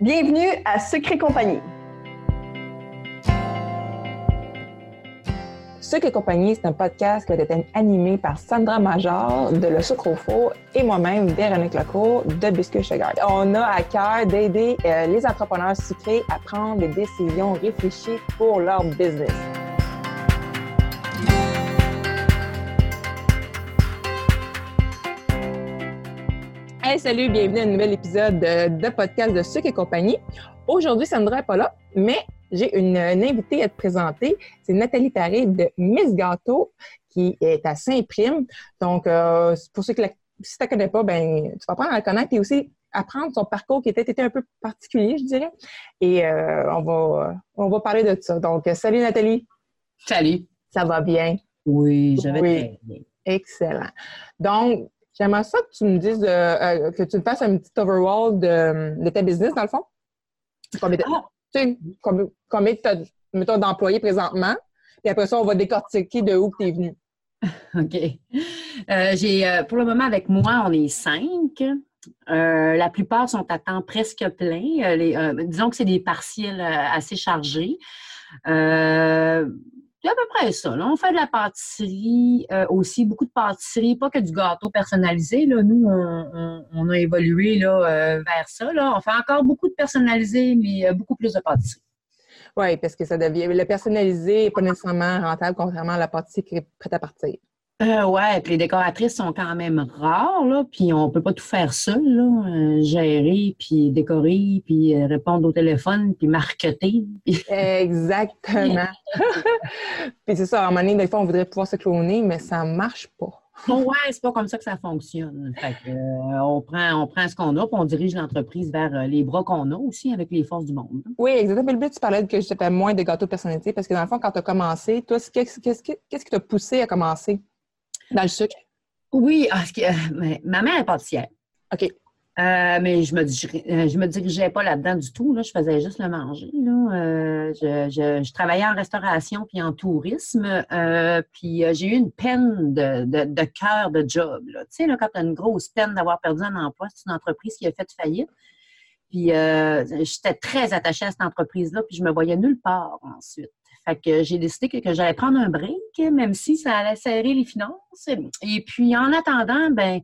Bienvenue à Secret Compagnie. Secret Compagnie, c'est un podcast qui a été animé par Sandra Major de Le Sucre et moi-même, Véronique Lecourt de Biscuit Sugar. On a à cœur d'aider euh, les entrepreneurs sucrés à prendre des décisions réfléchies pour leur business. Hey, salut, bienvenue à un nouvel épisode de, podcast de Sucre et compagnie. Aujourd'hui, Sandra n'est pas là, mais j'ai une, invitée à te présenter. C'est Nathalie Paré de Miss Gâteau qui est à Saint-Prime. Donc, euh, pour ceux qui si tu ne connais pas, ben, tu vas apprendre à la connaître et aussi apprendre son parcours qui était, un peu particulier, je dirais. Et euh, on, va, on va parler de ça. Donc, salut Nathalie. Salut. Ça va bien? Oui, je vais très bien. Excellent. Donc, J'aimerais ça que tu me dises, euh, que tu me fasses un petit overall de, ta business, dans le fond. Combien, tu as, d'employés présentement? Puis après ça, on va décortiquer de où tu es venu. OK. Euh, j'ai, euh, pour le moment, avec moi, on est cinq. la plupart sont à temps presque plein. disons que c'est des partiels assez chargés. C'est à peu près ça. On fait de la pâtisserie euh, aussi, beaucoup de pâtisserie, pas que du gâteau personnalisé. Là. Nous, on, a évolué là, euh, vers ça. Là. On fait encore beaucoup de personnalisé, mais euh, beaucoup plus de pâtisserie. Oui, parce que ça devient. Le personnalisé n'est pas nécessairement rentable, contrairement à la pâtisserie qui est prête à partir. Euh, ouais, puis les décoratrices sont quand même rares, là, puis on peut pas tout faire seul, là, euh, gérer, puis décorer, puis euh, répondre au téléphone, puis marketer. Exactement. puis c'est ça, à un moment donné, des fois, on voudrait pouvoir se cloner, mais ça marche pas. Bon, ouais, c'est pas comme ça que ça fonctionne. Fait que, on, prend, on prend ce qu'on a, puis on dirige l'entreprise vers les bras qu'on a aussi avec les forces du monde. Oui, exactement. Mais le but, tu parlais que je fais moins de gâteaux personnalisés parce que dans le fond, quand tu as commencé, toi, qu'est-ce qui t'a poussé à commencer? Dans le sucre? Oui, ah, euh, ma mère est pâtissière. OK. Euh, mais je me, euh, je me dirigeais pas là-dedans du tout. Là. Je faisais juste le manger. je, travaillais en restauration puis en tourisme. puis j'ai eu une peine de, de, cœur de job. Tu sais, là, quand tu as une grosse peine d'avoir perdu un emploi, c'est une entreprise qui a fait faillite. Puis j'étais très attachée à cette entreprise-là, puis je me voyais nulle part ensuite. Fait que j'ai décidé que, j'allais prendre un break, même si ça allait serrer les finances. Et puis, en attendant, ben,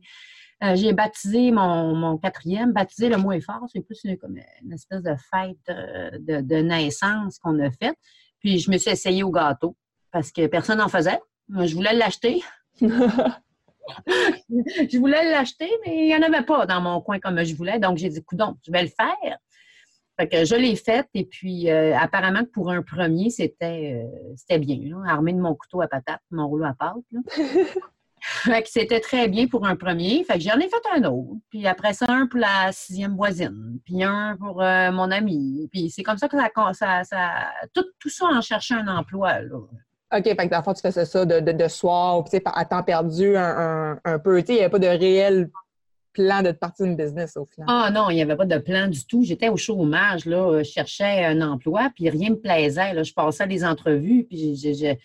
euh, j'ai baptisé mon, quatrième, baptisé le moins fort. C'est plus une, comme une espèce de fête euh, de, naissance qu'on a faite. Puis, je me suis essayée au gâteau parce que personne n'en faisait. Moi, je voulais l'acheter. je voulais l'acheter, mais il n'y en avait pas dans mon coin comme je voulais. Donc, j'ai dit, coudon, je vais le faire. Fait que je l'ai faite et puis euh, apparemment que pour un premier, c'était euh, c'était bien, là, armé de mon couteau à patate, mon rouleau à pâte. fait que c'était très bien pour un premier. Fait que j'en ai fait un autre. Puis après ça, un pour la sixième voisine. Puis un pour euh, mon ami. Puis c'est comme ça que ça, ça, tout, tout, ça en cherchant un emploi. Là. OK, fait que dans tu faisais ça de, de, de soir, à temps perdu un, un, un peu. Il n'y avait pas de réel plan de partir une business au final? Ah non, il n'y avait pas de plan du tout. J'étais au chômage, là, euh, je cherchais un emploi, puis rien ne me plaisait. Là. Je passais des entrevues, puis je,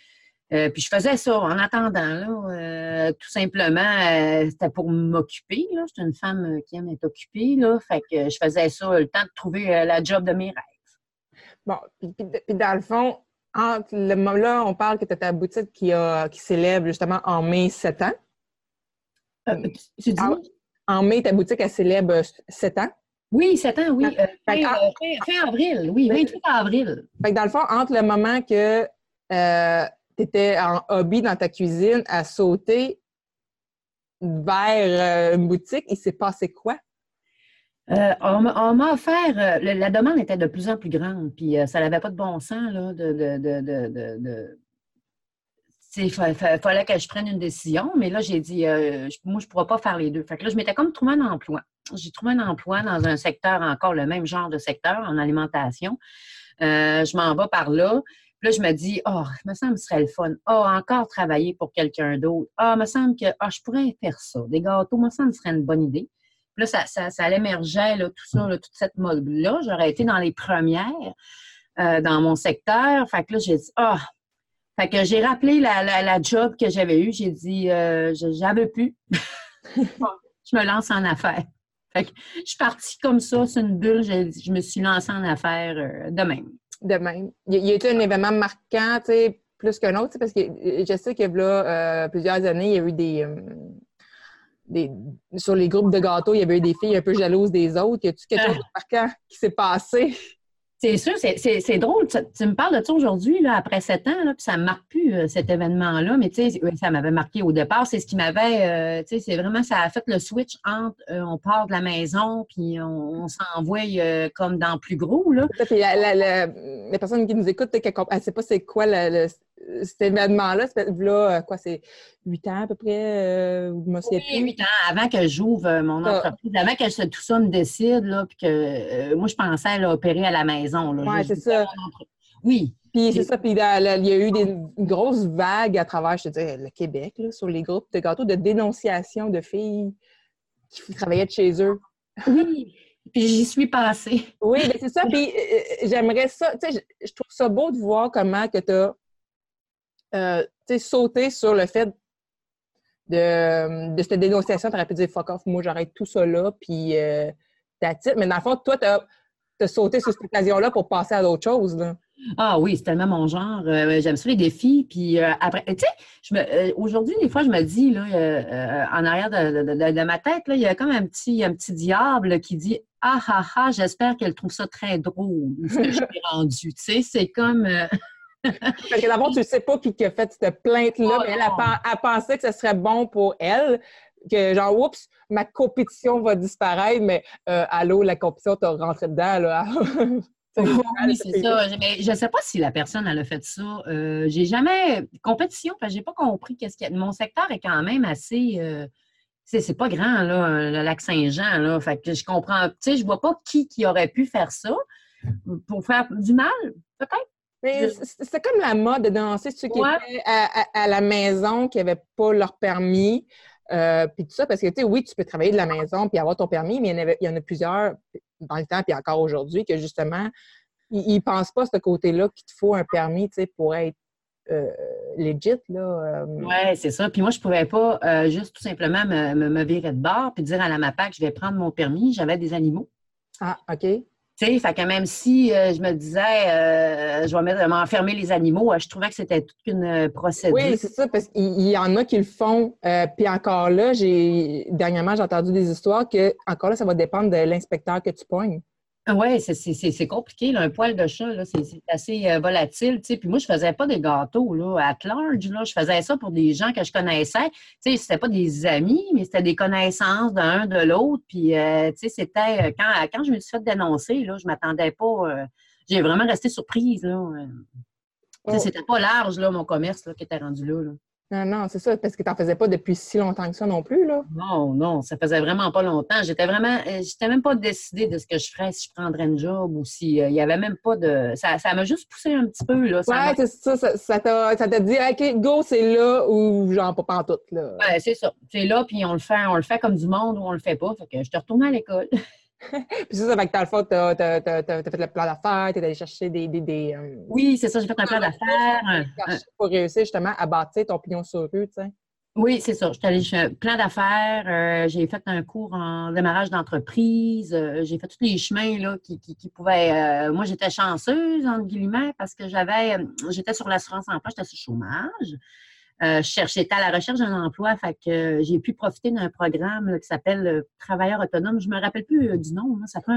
euh, puis je faisais ça en attendant. Là, euh, tout simplement, c'était pour m'occuper. J'étais une femme qui aime être occupée. Là, fait que je faisais ça le temps de trouver la job de mes rêves. Bon, puis, dans le fond, entre le, là, on parle que tu as ta boutique qui, a, qui célèbre justement en mai 7 ans. tu dis? En mai, ta boutique, elle célèbre 7 ans? Oui, 7 ans, oui. Euh, fin, avril, oui, 28 avril. Fait que dans le fond, entre le moment que euh, tu étais en hobby dans ta cuisine à sauter vers euh, une boutique, il s'est passé quoi? on, m'a offert, la demande était de plus en plus grande, puis ça n'avait pas de bon sens là, de, de il fallait que je prenne une décision, mais là, j'ai dit, euh, moi, je ne pourrais pas faire les deux. Fait que là, je m'étais comme trouvé un emploi. J'ai trouvé un emploi dans un secteur encore le même genre de secteur, en alimentation. Euh, je m'en vais par là. Puis là, je me dis, oh, me semble que ce serait le fun. Oh, encore travailler pour quelqu'un d'autre. Ah, oh, me semble que oh, je pourrais faire ça. Des gâteaux, me semble que ce serait une bonne idée. Puis là, ça, ça, ça là, tout ça, toute cette mode-là. J'aurais été dans les premières euh, dans mon secteur. Fait que là, j'ai dit, ah, fait que j'ai rappelé la, job que j'avais eue. J'ai dit, euh, j'avais plus. je me lance en affaires. Fait que je suis partie comme ça, c'est une bulle, je, je me suis lancée en affaires euh, de même. De même. Il y a été un événement marquant, tu sais, plus qu'un autre, parce que je sais que là, euh, plusieurs années, il y a eu des, euh, des, Sur les groupes de gâteaux, il y avait eu des filles un peu jalouses des autres. Y a-tu quelque chose de marquant qui s'est passé? C'est sûr, c'est drôle. Tu, me parles de ça aujourd'hui, après sept ans, là, puis ça ne me marque plus, euh, cet événement-là, mais tu sais, ça m'avait marqué au départ. C'est ce qui m'avait, euh, tu sais, c'est vraiment, ça a fait le switch entre euh, on part de la maison, puis on, s'envoie comme dans plus gros, là. la, la, les personnes qui nous écoutent, elle ne sait pas c'est quoi le, cet événement-là, là, euh, quoi, c'est huit ans à peu près? Euh, oui, huit ans, avant que j'ouvre euh, mon ah. entreprise, avant que tout ça me décide, là, puis que moi, je pensais à opérer à la maison. Oui, c'est ça. Oui. Puis c'est ça, puis il y a eu des, une grosse vague à travers, je te dis, le Québec, là, sur les groupes de gâteaux de dénonciation de filles qui travaillaient de chez eux. Oui, puis j'y suis passée. Oui, mais c'est ça, puis j'aimerais ça, tu sais, je trouve ça beau de voir comment que tu as euh, sauter sur le fait de, de cette dénonciation, tu aurais pu dire fuck off, moi j'arrête tout ça là, puis euh, Mais dans le fond, toi, tu as, sauté sur cette occasion-là pour passer à d'autres choses. Là. Ah oui, c'est tellement mon genre. Euh, j'aime ça les défis. Puis euh, après, tu sais, aujourd'hui, des fois, je me dis, là, en arrière de, ma tête, là, il y a comme un petit, un petit diable qui dit Ah ah ah, j'espère qu'elle trouve ça très drôle, ce que j'ai rendu. Tu sais, c'est comme. Parce que d'abord, tu ne sais pas qui a fait cette plainte-là, oh mais elle a, pensé que ce serait bon pour elle. Que genre, oups, ma compétition va disparaître, mais euh, allô, la compétition, t'as rentré dedans, là. oui, c'est ça. Mais je ne sais pas si la personne elle a fait ça. Euh, j'ai jamais. Compétition, parce que j'ai pas compris qu'est-ce qu'il y a. Mon secteur est quand même assez. Euh, c'est pas grand, là, le lac Saint-Jean, là. Fait que je comprends. Tu sais, je vois pas qui, qui aurait pu faire ça pour faire du mal, peut-être. Mais c'est comme la mode de danser ceux qui étaient à, la maison, qui n'avaient pas leur permis. Euh, puis tout ça, parce que, tu sais, oui, tu peux travailler de la maison puis avoir ton permis, mais il y en, a plusieurs dans le temps puis encore aujourd'hui que, justement, ils ne pensent pas à ce côté-là qu'il te faut un permis, tu sais, pour être euh, legit, là. Euh. Oui, c'est ça. Puis moi, je ne pouvais pas juste tout simplement me, me, virer de bord puis dire à la MAPAC, je vais prendre mon permis. J'avais des animaux. Ah, OK fait que même si euh, je me disais, euh, je vais m'enfermer les animaux, euh, je trouvais que c'était toute une procédure. Oui, c'est ça, parce qu'il y en a qui le font. puis encore là, j'ai dernièrement, j'ai entendu des histoires que, encore là, ça va dépendre de l'inspecteur que tu pognes. Oui, c'est compliqué. un poil de chat, c'est assez euh, volatile. Puis moi, je ne faisais pas des gâteaux là, at large. Là. Je faisais ça pour des gens que je connaissais. Ce n'était pas des amis, mais c'était des connaissances d'un de l'autre. Puis, euh, c'était euh, quand, quand je me suis fait dénoncer, là, je ne m'attendais pas. J'ai vraiment resté surprise. Là. Oh. C'était pas large, là, mon commerce qui était rendu là. là. Non, non, c'est ça, parce que tu n'en faisais pas depuis si longtemps que ça non plus, là. Non, non, ça faisait vraiment pas longtemps. J'étais vraiment, euh, j'étais même pas décidée de ce que je ferais si je prendrais un job ou si euh, il y avait même pas de. Ça, ça m'a juste poussé un petit peu, là. Ouais, c'est ça, ça, t'a, ça t'a dit, OK, go, c'est là ou genre pas pantoute, là. Ouais, c'est ça. C'est là, puis on le fait, on le fait comme du monde ou on le fait pas. Fait que je te retourne à l'école. Puis ça, ça fait que dans le fond, tu as, fait le plan d'affaires, tu es allé chercher des. des, des euh, oui, c'est ça, j'ai fait un plan d'affaires. Pour réussir justement à bâtir ton pignon sur rue, tu sais. Oui, c'est ça. Je suis allée plein d'affaires. Euh, j'ai fait un cours en démarrage d'entreprise. Euh, j'ai fait tous les chemins là, qui, qui, qui pouvaient. moi, j'étais chanceuse, entre guillemets, parce que j'avais. J'étais sur l'assurance emploi, j'étais sur le chômage. Euh, j'étais à la recherche d'un emploi, fait que euh, j'ai pu profiter d'un programme qui s'appelle euh, Travailleur autonome. Je me rappelle plus du nom. ça oui,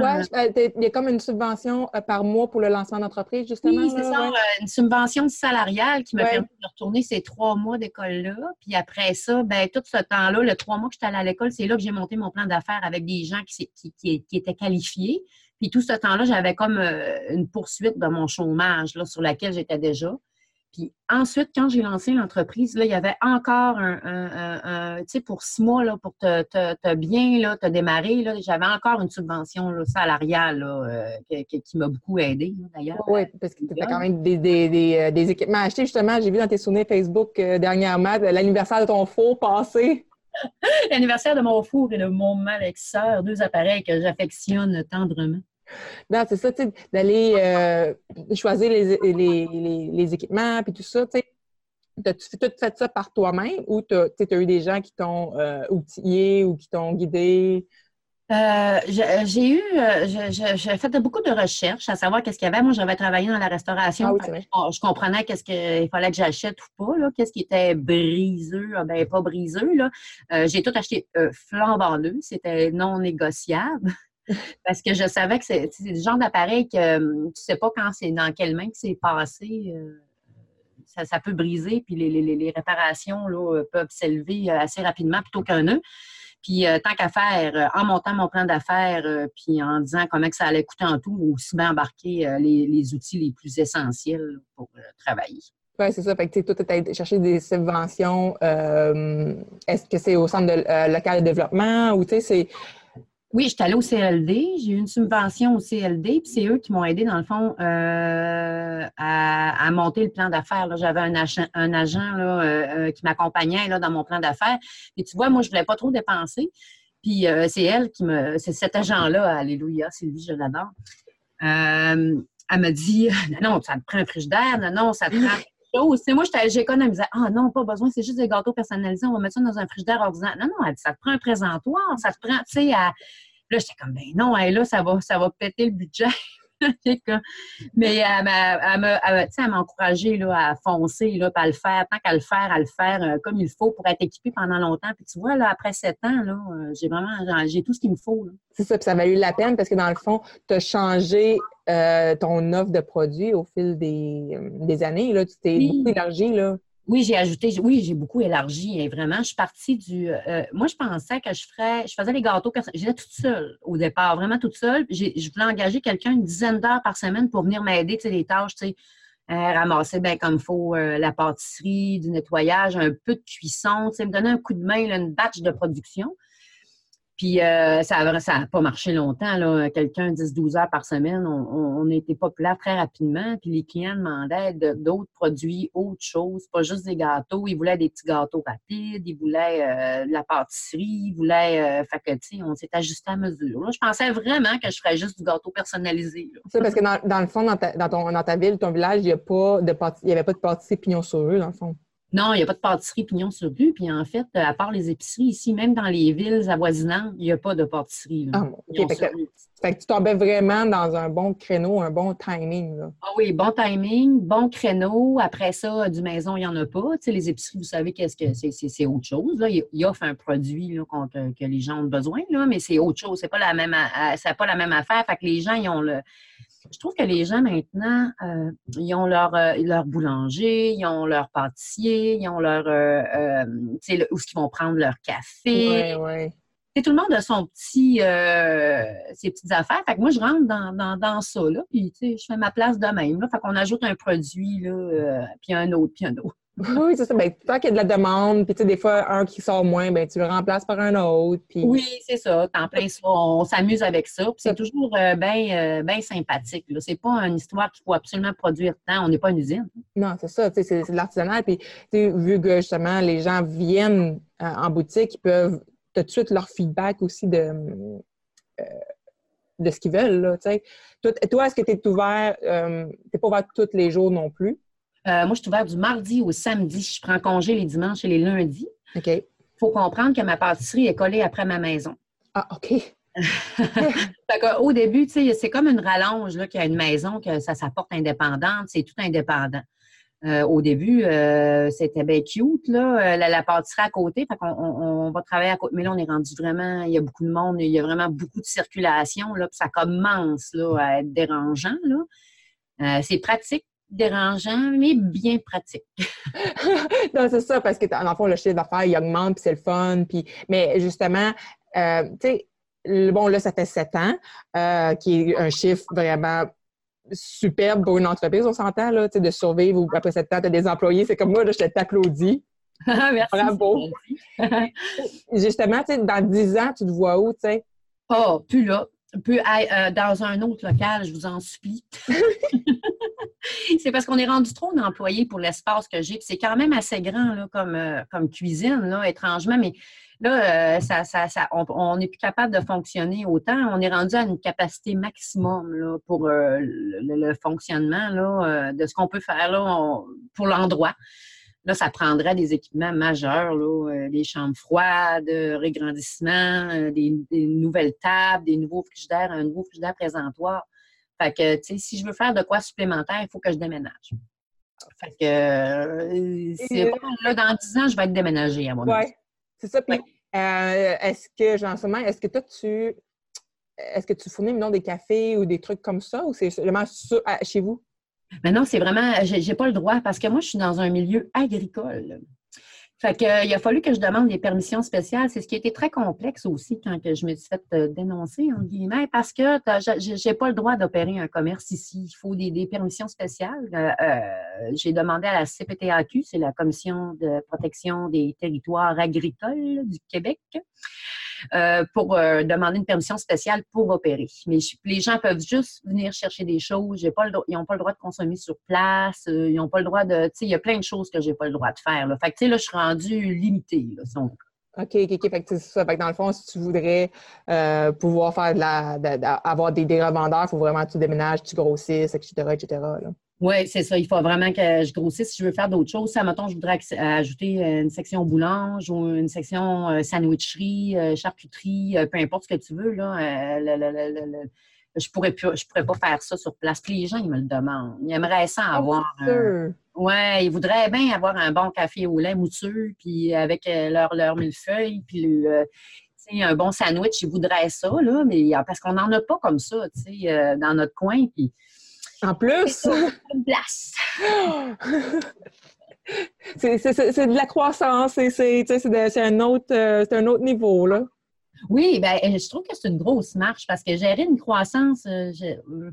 il y a comme une subvention par mois pour le lancement d'entreprise, justement. Oui, c'est ça, une subvention salariale qui m'a permis de retourner ces trois mois d'école-là. Puis après ça, ben tout ce temps-là, le trois mois que j'étais allée à l'école, c'est là que j'ai monté mon plan d'affaires avec des gens qui, qui, qui, étaient qualifiés. Puis tout ce temps-là, j'avais comme une poursuite de mon chômage là, sur laquelle j'étais déjà. Puis ensuite, quand j'ai lancé l'entreprise, là, il y avait encore un, tu sais, pour six mois, là, pour te, te, bien là, te démarrer, là, j'avais encore une subvention là, salariale là, euh, qui, m'a beaucoup aidé, d'ailleurs. Oui, parce que tu as quand même des, des, des, euh, des, équipements achetés. Justement, j'ai vu dans tes souvenirs Facebook euh, dernièrement l'anniversaire de ton four passé. l'anniversaire de mon four et de mon malexeur, deux appareils que j'affectionne tendrement. Non, c'est ça, tu sais, d'aller euh, choisir les, les, les, équipements puis tout ça, tu sais. As-tu tout fait ça par toi-même ou tu as, eu des gens qui t'ont euh, outillé ou qui t'ont guidé? Euh, j'ai eu, j'ai fait beaucoup de recherches à savoir qu'est-ce qu'il y avait. Moi, j'avais travaillé dans la restauration. Ah je, comprenais qu'est-ce qu'il fallait que j'achète ou pas, qu'est-ce qui était briseux, ah, ben pas briseux. Euh, j'ai tout acheté flambant c'était non négociable. Parce que je savais que c'est le genre d'appareil que tu sais pas quand c'est dans quelle main que c'est passé. Ça, peut briser, puis les, les réparations là, peuvent s'élever assez rapidement plutôt qu'un nœud. Puis euh, tant qu'à faire, euh, en montant mon plan d'affaires, euh, puis en disant comment ça allait coûter en tout, aussi bien embarquer les, outils les plus essentiels pour travailler. Oui, c'est ça. Fait que tu chercher des subventions. Est-ce que c'est au centre de, local de développement ou tu sais, c'est oui, j'étais allée au CLD, j'ai eu une subvention au CLD, puis c'est eux qui m'ont aidé, dans le fond, euh, à, monter le plan d'affaires. J'avais un agent, un agent là, euh, euh, qui m'accompagnait dans mon plan d'affaires. Et tu vois, moi, je voulais pas trop dépenser. Puis c'est elle qui me. C'est cet agent-là, Alléluia, Sylvie, je l'adore. elle me dit Non, ça te prend un frigidaire, non, non, ça te prend chose. moi, j'économisais. Ah non, pas besoin, c'est juste des gâteaux personnalisés, on va mettre ça dans un frigidaire ordinaire. Non, non, elle dit, ça te prend un présentoir, ça te prend, tu sais, à... Là, j'étais comme, ben non, là, ça va, ça va péter le budget. Mais elle m'a encouragé à foncer, là, à le faire, tant qu'à le faire, à le faire euh, comme il faut pour être équipé pendant longtemps. Puis tu vois, là, après sept ans, là, euh, j'ai vraiment j'ai tout ce qu'il me faut. C'est ça, puis ça a valu la peine parce que dans le fond, tu as changé euh, ton offre de produits au fil des, des années. Là. Tu t'es beaucoup élargi. Là. Oui, j'ai ajouté, oui, j'ai beaucoup élargi et vraiment, je suis partie du. Euh, moi, je pensais que je ferais, je faisais les gâteaux, j'étais toute seule au départ, vraiment toute seule. Je voulais engager quelqu'un une dizaine d'heures par semaine pour venir m'aider, tu sais, les tâches, tu sais, euh, ramasser bien comme il faut euh, la pâtisserie, du nettoyage, un peu de cuisson, tu sais, me donner un coup de main, une batch de production. Puis euh, ça n'a pas marché longtemps. Là. Quelqu'un 10-12 heures par semaine, on, était populaire très rapidement. Puis les clients demandaient d'autres produits, autre chose, pas juste des gâteaux. Ils voulaient des petits gâteaux rapides, ils voulaient euh, de la pâtisserie, ils voulaient. Euh, fait que, on s'est ajusté à mesure. je pensais vraiment que je ferais juste du gâteau personnalisé. C'est parce que dans, le fond, dans ta, dans, ton, dans ta ville, ton village, il n'y avait pas de pâtisserie pignon sur rue, dans le fond. Non, il n'y a pas de pâtisserie pignon sur rue. Puis en fait, à part les épiceries ici, même dans les villes avoisinantes, il n'y a pas de pâtisserie. Ah, fait, que, tu tombais vraiment dans un bon créneau, un bon timing. Ah oui, bon timing, bon créneau. Après ça, du maison, il n'y en a pas. Tu sais, les épiceries, vous savez qu'est-ce que c'est, c'est, autre chose. Là. Ils offrent un produit là, que les gens ont besoin, là, mais c'est autre chose. C'est pas la même, pas la même affaire. Fait que les gens, ils ont le je trouve que les gens maintenant, euh, ils ont leur, euh, leur boulanger, ils ont leur pâtissier, ils ont leur. Euh, tu sais, où ils vont prendre leur café. Oui, oui. tout le monde a son petit, ses petites affaires. Fait que moi, je rentre dans, dans, ça, là, puis je fais ma place de même. Là, fait qu'on ajoute un produit, là, puis un autre, puis un autre. Oui, c'est ça. Ben, tant qu'il y a de la demande, puis tu sais, des fois, un qui sort moins, ben, tu le remplaces par un autre. Puis... Oui, c'est ça. En plein ça. On s'amuse avec ça. Puis c'est toujours euh, bien euh, sympathique. C'est pas une histoire qu'il faut absolument produire tant. On n'est pas une usine. Non, c'est ça. C'est de l'artisanal. Puis vu que justement, les gens viennent euh, en boutique, ils peuvent tout de suite leur feedback aussi de, de ce qu'ils veulent. Là, toi, toi est-ce que tu es ouvert, tu n'es pas ouvert tous les jours non plus? Euh, moi, je suis ouverte du mardi au samedi. Je prends congé les dimanches et les lundis. OK. Il faut comprendre que ma pâtisserie est collée après ma maison. Ah, OK. au début, c'est comme une rallonge qu'il y a une maison, que ça s'apporte indépendante, c'est tout indépendant. Euh, au début, euh, c'était bien cute, là, la, pâtisserie à côté, fait on, va travailler à côté. Mais là, on est rendu vraiment, il y a beaucoup de monde, il y a vraiment beaucoup de circulation, là, puis ça commence là, à être dérangeant. Là. c'est pratique dérangeant, mais bien pratique. non, c'est ça, parce que dans le fond, le chiffre d'affaires, il augmente, puis c'est le fun. Puis... Mais justement, euh, tu sais, bon, là, ça fait sept ans, euh, qui est un chiffre vraiment superbe pour une entreprise, on s'entend, là, tu sais, de survivre ou après sept ans, tu as des employés. C'est comme moi, là, je t'applaudis. Merci. Bravo. Justement, tu sais, dans dix ans, tu te vois où, tu sais? Oh, plus là. Plus, euh, dans un autre local, je vous en supplie. c'est parce qu'on est rendu trop d'employés pour l'espace que j'ai. c'est quand même assez grand euh, comme cuisine, étrangement. Mais là, euh, ça, on n'est plus capable de fonctionner autant. On est rendu à une capacité maximum pour le, fonctionnement de ce qu'on peut faire pour l'endroit. Là, ça prendrait des équipements majeurs, là, des chambres froides, regrandissement, des, nouvelles tables, des nouveaux frigidaires, un nouveau frigidaire présentoir. Fait que, tu sais, si je veux faire de quoi supplémentaire, il faut que je déménage. Fait que, c'est pas là, dans 10 ans, je vais être déménagée à mon Oui, c'est ça. Puis, est-ce que, genre, est-ce que toi, tu est-ce que tu fournis des cafés ou des trucs comme ça ou c'est seulement chez vous? Mais non, c'est vraiment, j'ai pas le droit parce que moi, je suis dans un milieu agricole. Fait que, il a fallu que je demande des permissions spéciales. C'est ce qui a été très complexe aussi quand je me suis fait euh, dénoncer, en guillemets, parce que je n'ai pas le droit d'opérer un commerce ici. Il faut des, permissions spéciales. Euh, euh, j'ai demandé à la CPTAQ, c'est la Commission de protection des territoires agricoles du Québec. Euh, pour euh, demander une permission spéciale pour opérer. Mais les gens peuvent juste venir chercher des choses. Ils n'ont pas le droit de consommer sur place. Euh, ils n'ont pas le droit de. Il y a plein de choses que je n'ai pas le droit de faire. Là. Fait que, là, je suis rendue limitée. OK, OK, OK. Fait que ça. Fait que dans le fond, si tu voudrais pouvoir faire de la, avoir des, revendeurs, il faut vraiment que tu déménages, tu grossisses, etc., etc. Oui, c'est ça. Il faut vraiment que je grossisse si je veux faire d'autres choses. Ça, mettons, je voudrais ajouter une section boulange ou une section euh, sandwicherie, euh, charcuterie, euh, peu importe ce que tu veux. Là, je pourrais je pourrais pas faire ça sur place. Puis les gens, ils me le demandent. Ils aimeraient ça ah, avoir. oui, ils voudraient bien avoir un bon café au lait mousseux, puis avec leur, leur millefeuille, puis un bon sandwich, ils voudraient ça, là, mais parce qu'on n'en a pas comme ça, tu sais, dans notre coin. Puis en plus? c'est de la croissance, c'est un, autre, euh, un autre niveau, là. Oui, ben, je trouve que c'est une grosse marche parce que gérer une croissance, euh, euh,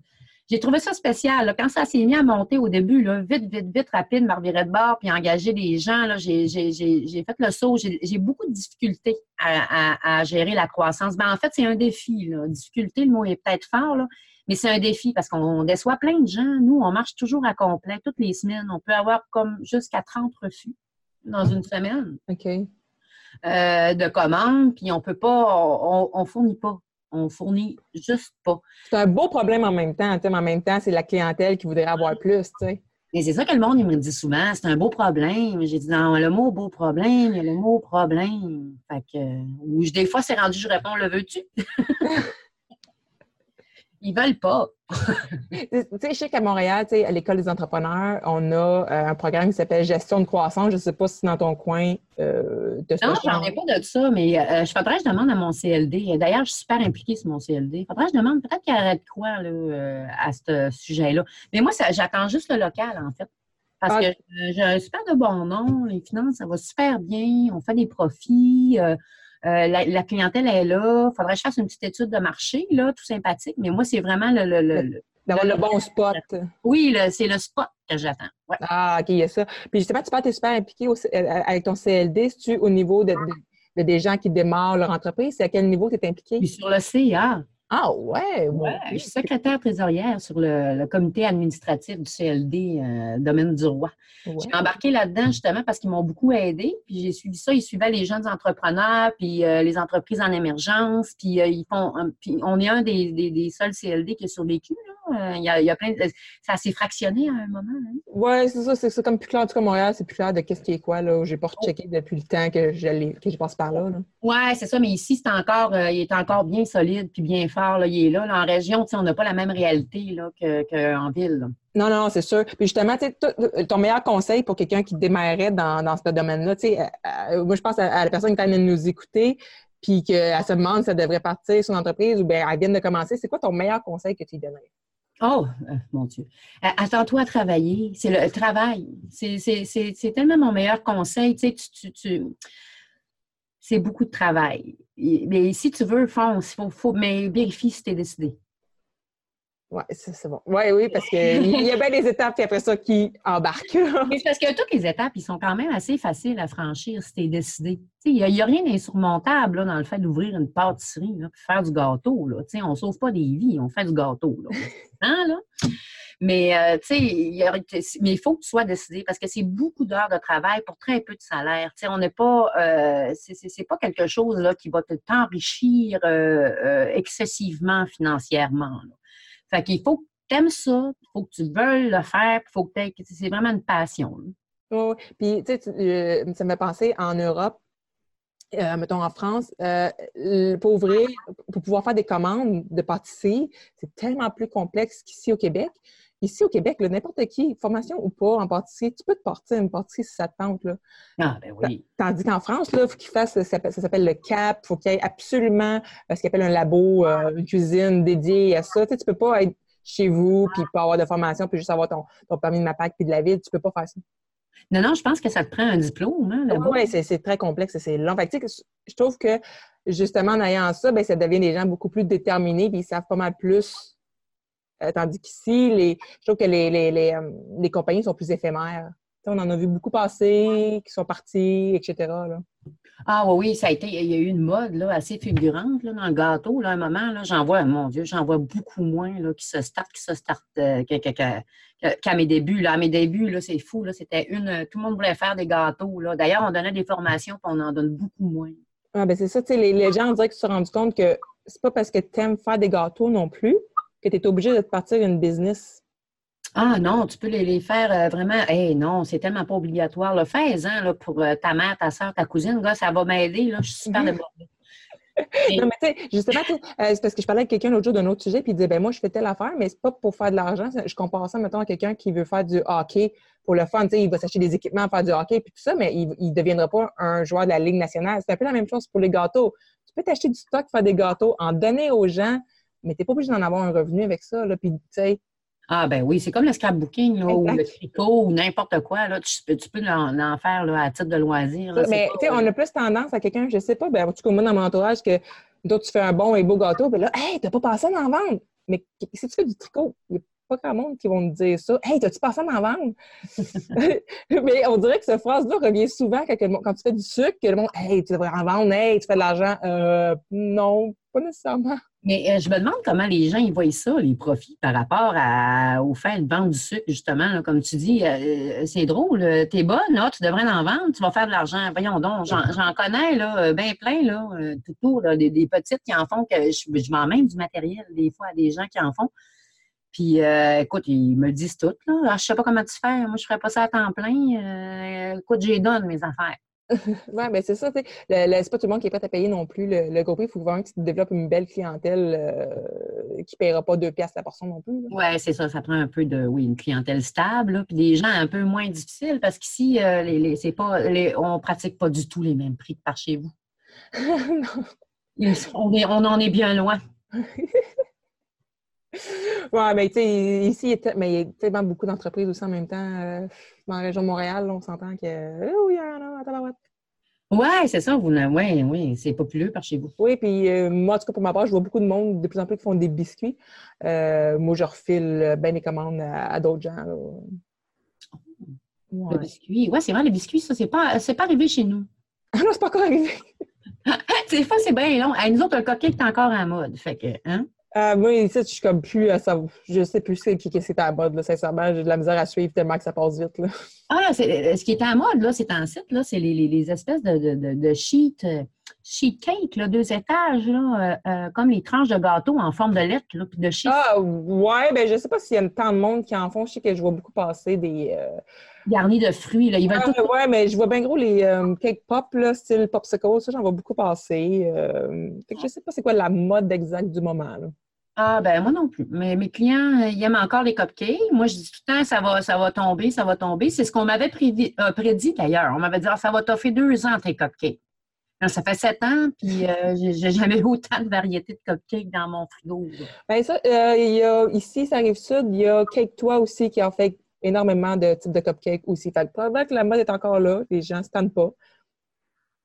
j'ai trouvé ça spécial. Quand ça s'est mis à monter au début, là, vite, vite, vite, rapide, me revirer de bord, puis engager des gens, j'ai fait le saut. J'ai beaucoup de difficultés à, gérer la croissance. Ben, en fait, c'est un défi. Là. Difficulté, le mot est peut-être fort, là, mais c'est un défi parce qu'on déçoit plein de gens. Nous, on marche toujours à complet toutes les semaines. On peut avoir comme jusqu'à 30 refus dans une semaine. OK. Euh, de commandes, puis on peut pas, on, on fournit pas. On fournit juste pas. C'est un beau problème en même temps. En même temps, c'est la clientèle qui voudrait avoir plus, tu sais. Et c'est ça que le monde il me dit souvent, c'est un beau problème. J'ai dit, non, le mot beau problème, il y a le mot problème. Fait que, ou des fois, c'est rendu, je réponds, le veux-tu? Ils veulent pas. tu sais, je sais qu'à Montréal, à l'École des entrepreneurs, on a euh, un programme qui s'appelle Gestion de croissance. Je ne sais pas si dans ton coin euh, de Non, je n'en ai pas de ça, mais euh, je faudrait que je demande à mon CLD. D'ailleurs, je suis super impliquée sur mon CLD. Faudrait que je demande peut-être qu'il arrête quoi là, à ce sujet-là. Mais moi, j'attends juste le local, en fait. Parce ah. que j'ai un super de bon nom, les finances, ça va super bien, on fait des profits. Euh, la, clientèle est là. Il faudrait que je fasse une petite étude de marché, là, tout sympathique. Mais moi, c'est vraiment le. le, D'avoir le, bon spot. Oui, c'est le spot que j'attends. Ah, OK, il y a ça. Puis justement, tu es super impliqué euh, avec ton CLD. Si tu au niveau de, des gens qui démarrent leur entreprise, c'est à quel niveau tu es impliqué? Puis sur le CA. Ah ouais, ouais. Je suis secrétaire trésorière sur le, comité administratif du CLD euh, Domaine du Roi. J'ai embarqué là-dedans justement parce qu'ils m'ont beaucoup aidé. Puis j'ai suivi ça. Ils suivaient les jeunes entrepreneurs, puis euh, les entreprises en émergence. Puis euh, ils font. puis on est un des, des, seuls CLD qui a survécu. Là. Il, y a, il y a plein de, ça s'est fractionné à un moment. Hein? Oui, c'est ça. C'est comme plus clair. En tout cas, Montréal, c'est plus clair de qu'est-ce qui est quoi. Là. J'ai pas oh. rechecké depuis le temps que, que je passe par là. Oui, c'est ça. Mais ici, c'est encore, il est encore bien solide puis bien fort. Là. Il est là. en région, on n'a pas la même réalité qu'en ville. Non, non, c'est sûr. Puis justement, ton meilleur conseil pour quelqu'un qui démarrait dans, dans ce domaine-là, euh, euh, moi, je pense à, la personne qui est de nous écouter, puis qu'elle se demande si elle devrait partir son entreprise ou bien elle vient de commencer. C'est quoi ton meilleur conseil que tu lui donnerais? Oh, euh, mon Dieu. Attends-toi à travailler. C'est le travail. C'est tellement mon meilleur conseil. Tu sais, tu, c'est beaucoup de travail. Mais si tu veux, fonce. Faut, faut, mais vérifie si tu es décidé. Oui, c'est bon. Oui, oui, parce qu'il y a bien des étapes, puis après ça, qui embarquent. Mais parce que toutes les étapes, ils sont quand même assez faciles à franchir si tu es décidé. Il n'y a, rien d'insurmontable dans le fait d'ouvrir une pâtisserie, là, puis faire du gâteau. Là. On ne sauve pas des vies, on fait du gâteau. Là. Hein, là? Mais, euh, il faut que tu sois décidé parce que c'est beaucoup d'heures de travail pour très peu de salaire. Tu sais, on n'est pas, euh, c'est pas quelque chose là, qui va t'enrichir euh, excessivement financièrement. Là. Fait qu'il faut que tu aimes ça, il faut que tu veuilles le faire, faut que C'est vraiment une passion. Oui, puis tu sais, euh, ça m'a pensé en Europe, euh, mettons en France, euh, pour ouvrir, pour pouvoir faire des commandes de pâtisserie, c'est tellement plus complexe qu'ici au Québec. Ici, au Québec, n'importe qui, formation ou pas en pâtisserie, tu peux te porter une pâtisserie si ça te tente. Là. Ah, ben oui. Tandis qu'en France, il faut qu'il fasse, ça s'appelle le CAP, il faut qu'il y ait absolument ce qu'il appelle un labo, une cuisine dédiée à ça. Tu ne peux pas être chez vous, puis pas avoir de formation, puis juste avoir ton, ton permis de MAPAC, puis de la ville. Tu peux pas faire ça. Non, non, je pense que ça te prend un diplôme. Hein, oui, c'est très complexe, c'est long. Fait je trouve que justement, en ayant ça, ben, ça devient des gens beaucoup plus déterminés, puis ils savent pas mal plus. Euh, tandis qu'ici, je trouve que les, les, les, euh, les, compagnies sont plus éphémères. on en a vu beaucoup passer, qui sont partis, etc. Là. Ah oui, oui, ça a été, il y a eu une mode là, assez fulgurante là, dans le gâteau. Là, à un moment, là, j'en vois, mon Dieu, j'en vois beaucoup moins là, qui se startent, qui se startent euh, qu'à mes débuts. Là. À mes débuts, là, c'est fou. Là, c'était une. Tout le monde voulait faire des gâteaux. Là. D'ailleurs, on donnait des formations, puis on en donne beaucoup moins. Ah, ben c'est ça, tu sais, les, les, gens, on dirait qu'ils se sont rendus compte que c'est pas parce que tu aimes faire des gâteaux non plus que tu es obligé de te partir une business. Ah non, tu peux les, faire euh, vraiment. Eh non, c'est tellement pas obligatoire. Le Fais-en pour euh, ta mère, ta soeur, ta cousine. Là, ça va m'aider. Je suis super débordée. non, mais tu sais, justement, euh, c'est parce que je parlais avec quelqu'un l'autre jour d'un autre sujet, puis il disait, ben moi, je fais telle affaire, mais c'est pas pour faire de l'argent. Je compare ça, mettons, à quelqu'un qui veut faire du hockey pour le fun. Tu sais, il va s'acheter des équipements, faire du hockey, puis tout ça, mais il ne deviendra pas un joueur de la Ligue nationale. C'est un peu la même chose pour les gâteaux. Tu peux t'acheter du stock, faire des gâteaux, en donner aux gens, mais tu n'es pas obligé d'en avoir un revenu avec ça. Là, puis, tu sais, ah ben oui, c'est comme le scrapbooking ou le tricot ou n'importe quoi. Là. Tu, peux, tu peux en, faire là, à titre de loisir. mais tu sais, on a plus tendance à quelqu'un, je sais pas, ben, en tout cas, moi, dans mon entourage, que toi, tu fais un bon et beau gâteau, puis là, hey, t'as pas passé à en vendre. Mais si tu fais du tricot, il n'y a pas grand monde qui vont te dire ça. Hey, t'as-tu passé à en vendre? mais on dirait que cette phrase-là revient souvent quand, quand, tu fais du sucre, que le monde, hey, tu devrais en vendre, hey, tu fais de l'argent. Euh, non, pas nécessairement. Mais euh, je me demande comment les gens ils voient ça, les profits, par rapport à, au fait de vendre du sucre, justement. comme tu dis, euh, c'est drôle, t'es bonne, là, tu devrais en vendre, tu vas faire de l'argent. Voyons donc, j'en connais là, bien plein, là, euh, tout autour, des, des, petites qui en font, que je, je m'emmène du matériel des fois à des gens qui en font. Puis, écoute, ils me disent tout. Là. Ah, je sais pas comment tu fais. Moi, je ferais pas ça à temps plein. écoute, j'ai donne mes affaires. oui, mais c'est ça. C'est pas tout le monde qui est prêt à payer non plus. Le, le groupe, il faut vraiment que tu développes une belle clientèle euh, qui ne paiera pas deux piastres la portion non plus. Oui, c'est ça. Ça prend un peu de, oui, une clientèle stable, puis des gens un peu moins difficiles parce qu'ici, euh, les, c'est pas, on ne pratique pas du tout les mêmes prix que par chez vous. non. On, est, on en est bien loin. oui, mais tu sais, ici, il y a, mais il y a tellement beaucoup d'entreprises aussi en même temps. Euh, dans la région de Montréal, on s'entend que. Oh, il y en a, à oui, c'est ça. Vous, oui, oui, c'est populaire par chez vous. Oui, puis euh, moi, en tout cas, pour ma part, je vois beaucoup de monde de plus en plus qui font des biscuits. Euh, moi, je refile bien mes commandes à, d'autres gens. Le biscuit. Oui, c'est vrai, le biscuit, ça, c'est pas, pas arrivé chez nous. Ah non, c'est pas encore arrivé. des fois, c'est bien long. À nous autres, le coquet est encore en mode. Fait que, hein? Euh, moi, ici, je suis comme plus à ça. Je sais plus ce qui est à mode, là, sincèrement. J'ai de la misère à suivre tellement que ça passe vite. Là. Ah, euh, ce qui est à mode, là, c'est en site, là, c'est les, les, espèces de, de, de, sheet, euh, sheet cake, là, deux étages, là, comme les tranches de gâteau en forme de lettre, là, puis de sheet. Ah, ouais, ben je sais pas s'il y a tant de monde qui en font. Je sais que je vois beaucoup passer des. Garnis de fruits, là. Ils veulent tout... ouais, mais je vois bien gros les cake pop, là, style popsicle. Ça, j'en vois beaucoup passer. fait que je sais pas c'est quoi la mode exacte du moment, là. Ah, ben moi non plus. Mais mes clients, ils aiment encore les cupcakes. Moi, je dis tout le temps, ça va, ça va tomber, ça va tomber. C'est ce qu'on m'avait prédit, euh, prédit d'ailleurs. On m'avait dit, ah, ça va t'offrir deux ans tes cupcakes. ça fait sept ans, puis euh, j'ai jamais eu autant de variétés de cupcakes dans mon frigo. Bien, ça, euh, il y a, ici, ça arrive sud, il y a Cake Toi aussi qui en fait énormément de types de cupcakes aussi. Fait que que la mode est encore là, les gens ne se tannent pas.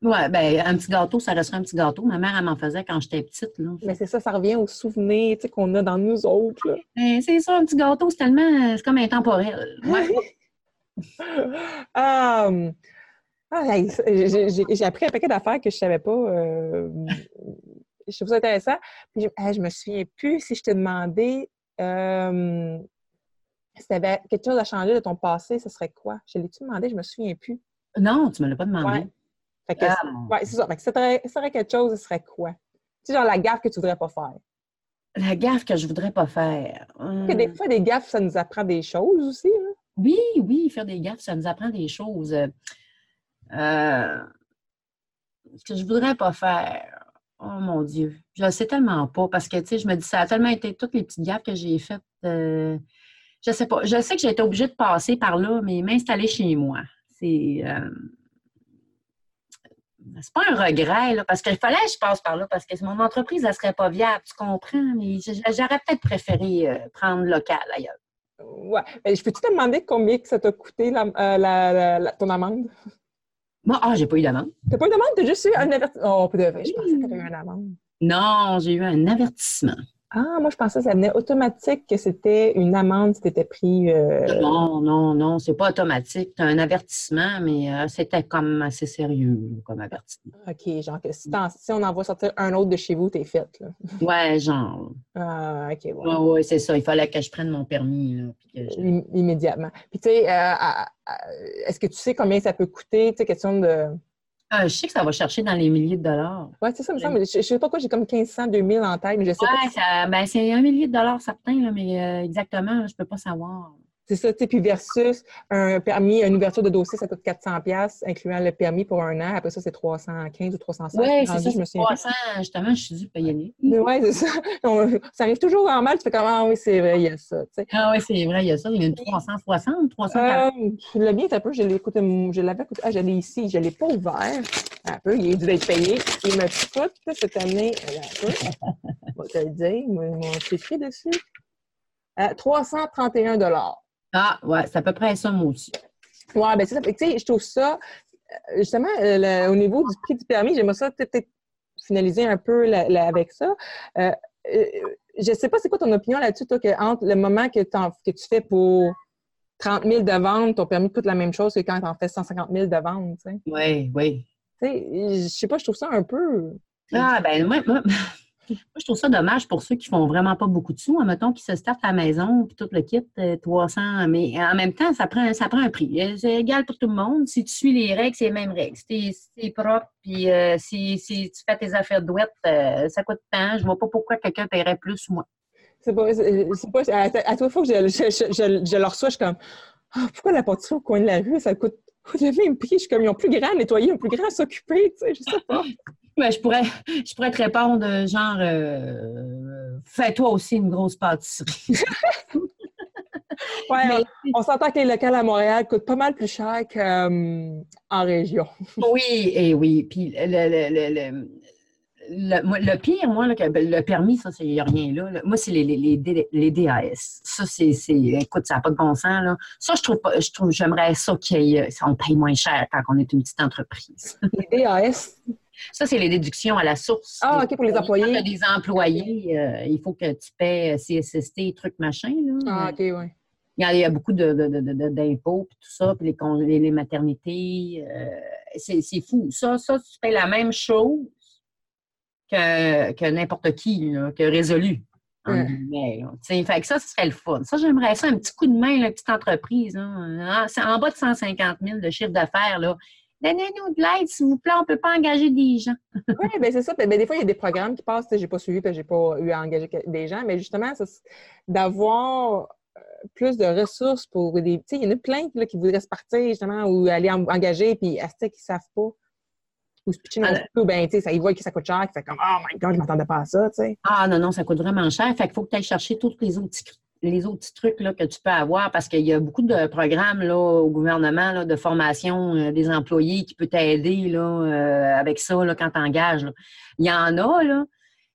Oui, bien, un petit gâteau, ça resterait un petit gâteau. Ma mère, elle m'en faisait quand j'étais petite. Là. Mais c'est ça, ça revient aux souvenirs qu'on a dans nous autres. Ben, c'est ça, un petit gâteau, c'est tellement. C'est comme intemporel. Ouais. um, ah, j'ai appris un paquet d'affaires que je ne savais pas. Euh, je trouve ça intéressant. Puis, je, je me souviens plus si je t'ai demandé euh, si tu avais quelque chose à changer de ton passé, ce serait quoi? Je l'ai-tu demandé? Je me souviens plus. Non, tu ne me l'as pas demandé. Fait que, ah. ouais, c'est ça. Fait que ça serait quelque chose, ce serait quoi? Tu sais, genre la gaffe que tu voudrais pas faire. La gaffe que je voudrais pas faire. Des hum. fois, des gaffes, ça nous apprend des choses aussi. Hein? Oui, oui, faire des gaffes, ça nous apprend des choses. Euh, ce que je voudrais pas faire, oh mon Dieu, je ne sais tellement pas parce que, tu sais, je me dis, ça a tellement été toutes les petites gaffes que j'ai faites. Euh, je sais pas. Je sais que j'ai été obligée de passer par là, mais m'installer chez moi. C'est. Euh, c'est pas un regret, là, parce qu'il fallait que je passe par là, parce que mon entreprise, elle serait pas viable, tu comprends? Mais j'aurais peut-être préféré euh, prendre local ailleurs. Ouais. je peux-tu te demander combien que ça t'a coûté la, ton amende? Moi, ah, j'ai pas eu d'amende. T'as pas eu d'amende? T'as juste eu un avertissement? Oh, je pensais que t'avais eu une amende. Non, j'ai eu un avertissement. Ah, moi, je pensais que ça venait automatique, que c'était une amende si tu étais pris. Euh, non, non, non, c'est pas automatique. Tu as un avertissement, mais euh, c'était comme assez sérieux comme avertissement. OK, genre que si, on envoie sortir un autre de chez vous, t'es faite. Là. Ouais, genre. Ah, OK, ouais. Ouais, ouais c'est ça. Il fallait que je prenne mon permis. Là, Immédiatement. Puis, tu sais, euh, est-ce que tu sais combien ça peut coûter? Tu sais, question de. Ah, je sais que ça va chercher dans les milliers de dollars. Oui, c'est ça, me semble. Je ne sais pas quoi, j'ai comme 1500, 2000 en tête, mais je sais ouais, pas. Ben, c'est un millier de dollars certain, là, mais euh, exactement, je ne peux pas savoir. C'est ça, tu sais, puis versus un permis, une ouverture de dossier, ça coûte 400 pièces incluant le permis pour un an. Après ça, c'est 315 ou 305. Oui, c'est ça, je me 300, justement, je suis dû payer. Oui, c'est ça. ça arrive toujours en mal, tu fais comme, ah oui, c'est vrai, il y a ça. sais. Ah oui, c'est vrai, il y a ça. Il y a une 360, 340. Euh, je l'ai bien un peu, je l'ai écouté, je l'avais écouté, ah, je l'ai ici, je l'ai pas ouvert. Un peu, il est dû être payé. Il me coûte cette année, un peu, je vais te le dire, écrit dessus, euh, 331 ah, ouais, c'est à peu près ça, moi aussi. Oui, bien, c'est ça. Tu sais, je trouve ça, euh, justement, euh, au niveau du prix du permis, j'aimerais ça peut-être finaliser un peu avec ça. Euh, je ne sais pas c'est quoi ton opinion là-dessus, toi, que entre le moment que, que tu fais pour 30 000 de vente, ton permis coûte la même chose que quand tu en fais 150 000 de vente. Oui, oui. Tu sais, je sais pas, je trouve ça un peu. Ah, ben, moi, moi, moi, je trouve ça dommage pour ceux qui font vraiment pas beaucoup de sous. Mettons qu'ils se startent à la maison, puis tout le kit, 300. Euh, mais en même temps, ça prend, un prix. Euh, c'est égal pour tout le monde. Si tu suis les règles, c'est les mêmes règles. Si c'est propre, puis euh, si, tu fais tes affaires de douette, ça coûte tant. Je vois pas pourquoi quelqu'un paierait plus ou moins. À, à toute fois que je, je, je, je, le reçois, je suis comme, ah, pourquoi la pâtisserie au coin de la rue, ça coûte le même prix? Je suis comme, ils ont plus grand à nettoyer, ils ont plus grand à s'occuper, tu sais, je sais pas. Ben, je, pourrais, je pourrais te répondre, genre, euh, fais-toi aussi une grosse pâtisserie. ouais, on, s'entend que les locales à Montréal coûtent pas mal plus cher qu'en euh, région. oui, et oui. Puis le, le, pire, moi, le permis, ça, il n'y a rien là. Moi, c'est les, les, les, DAS. Ça, c'est. Écoute, ça n'a pas de bon sens. Là. Ça, je trouve pas. Je trouve j'aimerais ça qu'on paye moins cher quand on est une petite entreprise. Les DAS? Ça, c'est les déductions à la source. Ah, OK, pour les employés. Quand des employés, euh, il faut que tu paies CSST, trucs machin. Là. Ah, OK, oui. Il y, a, beaucoup d'impôts, puis tout ça, puis les, les maternités. Euh, c'est fou. Ça, ça, tu payes la même chose que, que n'importe qui, que résolu. En fait que ça, ce serait le fun. Ça, j'aimerais ça, un petit coup de main, la petite entreprise. Ah, c'est en bas de 150 000 de chiffre d'affaires. Donnez-nous de l'aide, s'il vous plaît, on ne peut pas engager des gens. oui, bien c'est ça. Ben, des fois, il y a des programmes qui passent, je n'ai pas suivi, je n'ai pas eu à engager des gens, mais justement, d'avoir euh, plus de ressources pour des. Tu sais, il y en a plein là, qui voudraient se partir, justement, ou aller engager, puis à ce qu'ils ne savent pas. Ou se pitcher dans ben, tu sais, ça y voit que ça coûte cher, qui fait comme, oh my God, je ne m'attendais pas à ça, tu sais. Ah non, non, ça coûte vraiment cher. Fait qu'il faut que tu ailles chercher tous les autres petits les autres trucs là, que tu peux avoir parce qu'il y a beaucoup de programmes là, au gouvernement là, de formation euh, des employés qui peuvent t'aider là, euh, avec ça là, quand tu engages. Il y en a, là,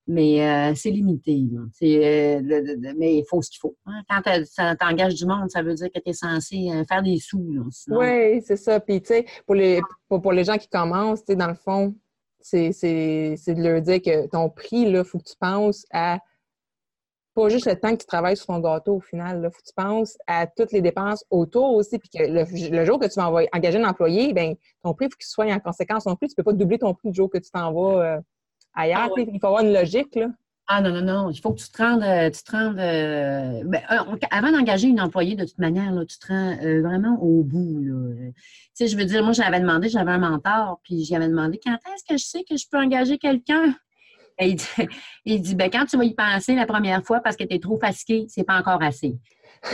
mais euh, c'est limité. mais il faut ce qu'il faut. Hein. Quand tu engages du monde, ça veut dire que tu es censé faire des sous. Oui, c'est ça. Puis, tu sais, pour les, pour, les gens qui commencent, dans le fond, c'est de leur dire que ton prix, il faut que tu penses à pas juste le temps que tu travailles sur ton gâteau au final. Il faut que tu penses à toutes les dépenses autour aussi. Puis que le, jour que tu vas engager un employé, ben, ton prix, il faut qu'il soit en conséquence non plus. Tu ne peux pas doubler ton prix le jour que tu t'en vas euh, ailleurs. Ah il faut avoir une logique. Là. Ah non, non, non. Il faut que tu te rendes. Euh, tu te rendes euh, ben, avant d'engager une employée, de toute manière, là, tu te rends vraiment au bout. Tu sais, je veux dire, moi, j'avais demandé, j'avais un mentor, puis j'avais demandé quand est-ce que je sais que je peux engager quelqu'un? Il dit, il dit ben, quand tu vas y penser la première fois parce que tu es trop fatigué, c'est pas encore assez.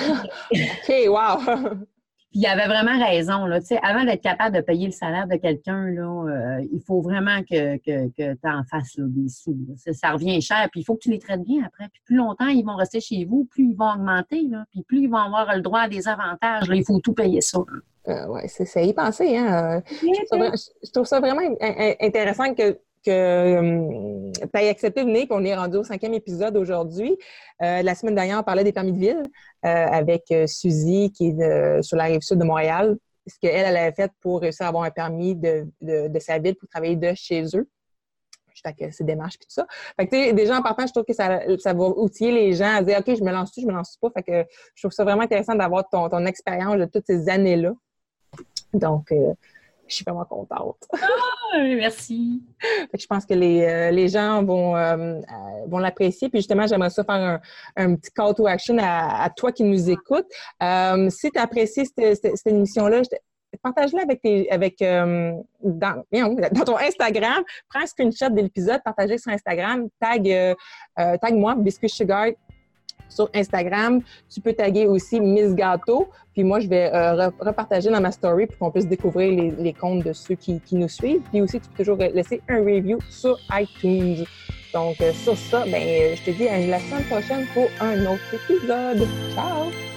OK, wow! Puis il avait vraiment raison. Là. Avant d'être capable de payer le salaire de quelqu'un, là, il faut vraiment que, que, que tu en fasses des sous. Ça, revient cher. Puis il faut que tu les traites bien après. Puis plus longtemps ils vont rester chez vous, plus ils vont augmenter. Là. Puis plus ils vont avoir le droit à des avantages. il faut tout payer ça. Euh, oui, c'est y penser. Hein? Je, trouve ça, vraiment intéressant que, que tu aies accepté de venir, puis on est rendu au cinquième épisode aujourd'hui. Euh, la semaine dernière, on parlait des permis de ville euh, avec Suzy, qui est sur la rive sud de Montréal, ce qu'elle, elle avait fait pour réussir à avoir un permis de, sa ville pour travailler de chez eux avec ces démarches et tout ça. Fait que, déjà, en partant, je trouve que ça, va outiller les gens à dire, OK, je me lance-tu, je me lance pas. Que je trouve ça vraiment intéressant d'avoir ton, expérience de toutes ces années-là. Donc, euh, je suis vraiment contente. Ah, merci. je pense que les, euh, gens vont, euh, vont l'apprécier. Puis justement, j'aimerais ça faire un, petit call to action à, toi qui nous écoutes. si tu apprécies cette, cette, émission-là, partage-la avec, avec dans, dans, ton Instagram. Prends un screenshot de l'épisode, partage-le sur Instagram, tag, tag moi, Biscuit Sugar sur Instagram. Tu peux taguer aussi Miss Gâteau. Puis moi, je vais euh, repartager dans ma story pour qu'on puisse découvrir les, comptes de ceux qui, nous suivent. Puis aussi, tu peux toujours laisser un review sur iTunes. Donc, euh, sur ça, ben, je te dis à la semaine prochaine pour un autre épisode. Ciao!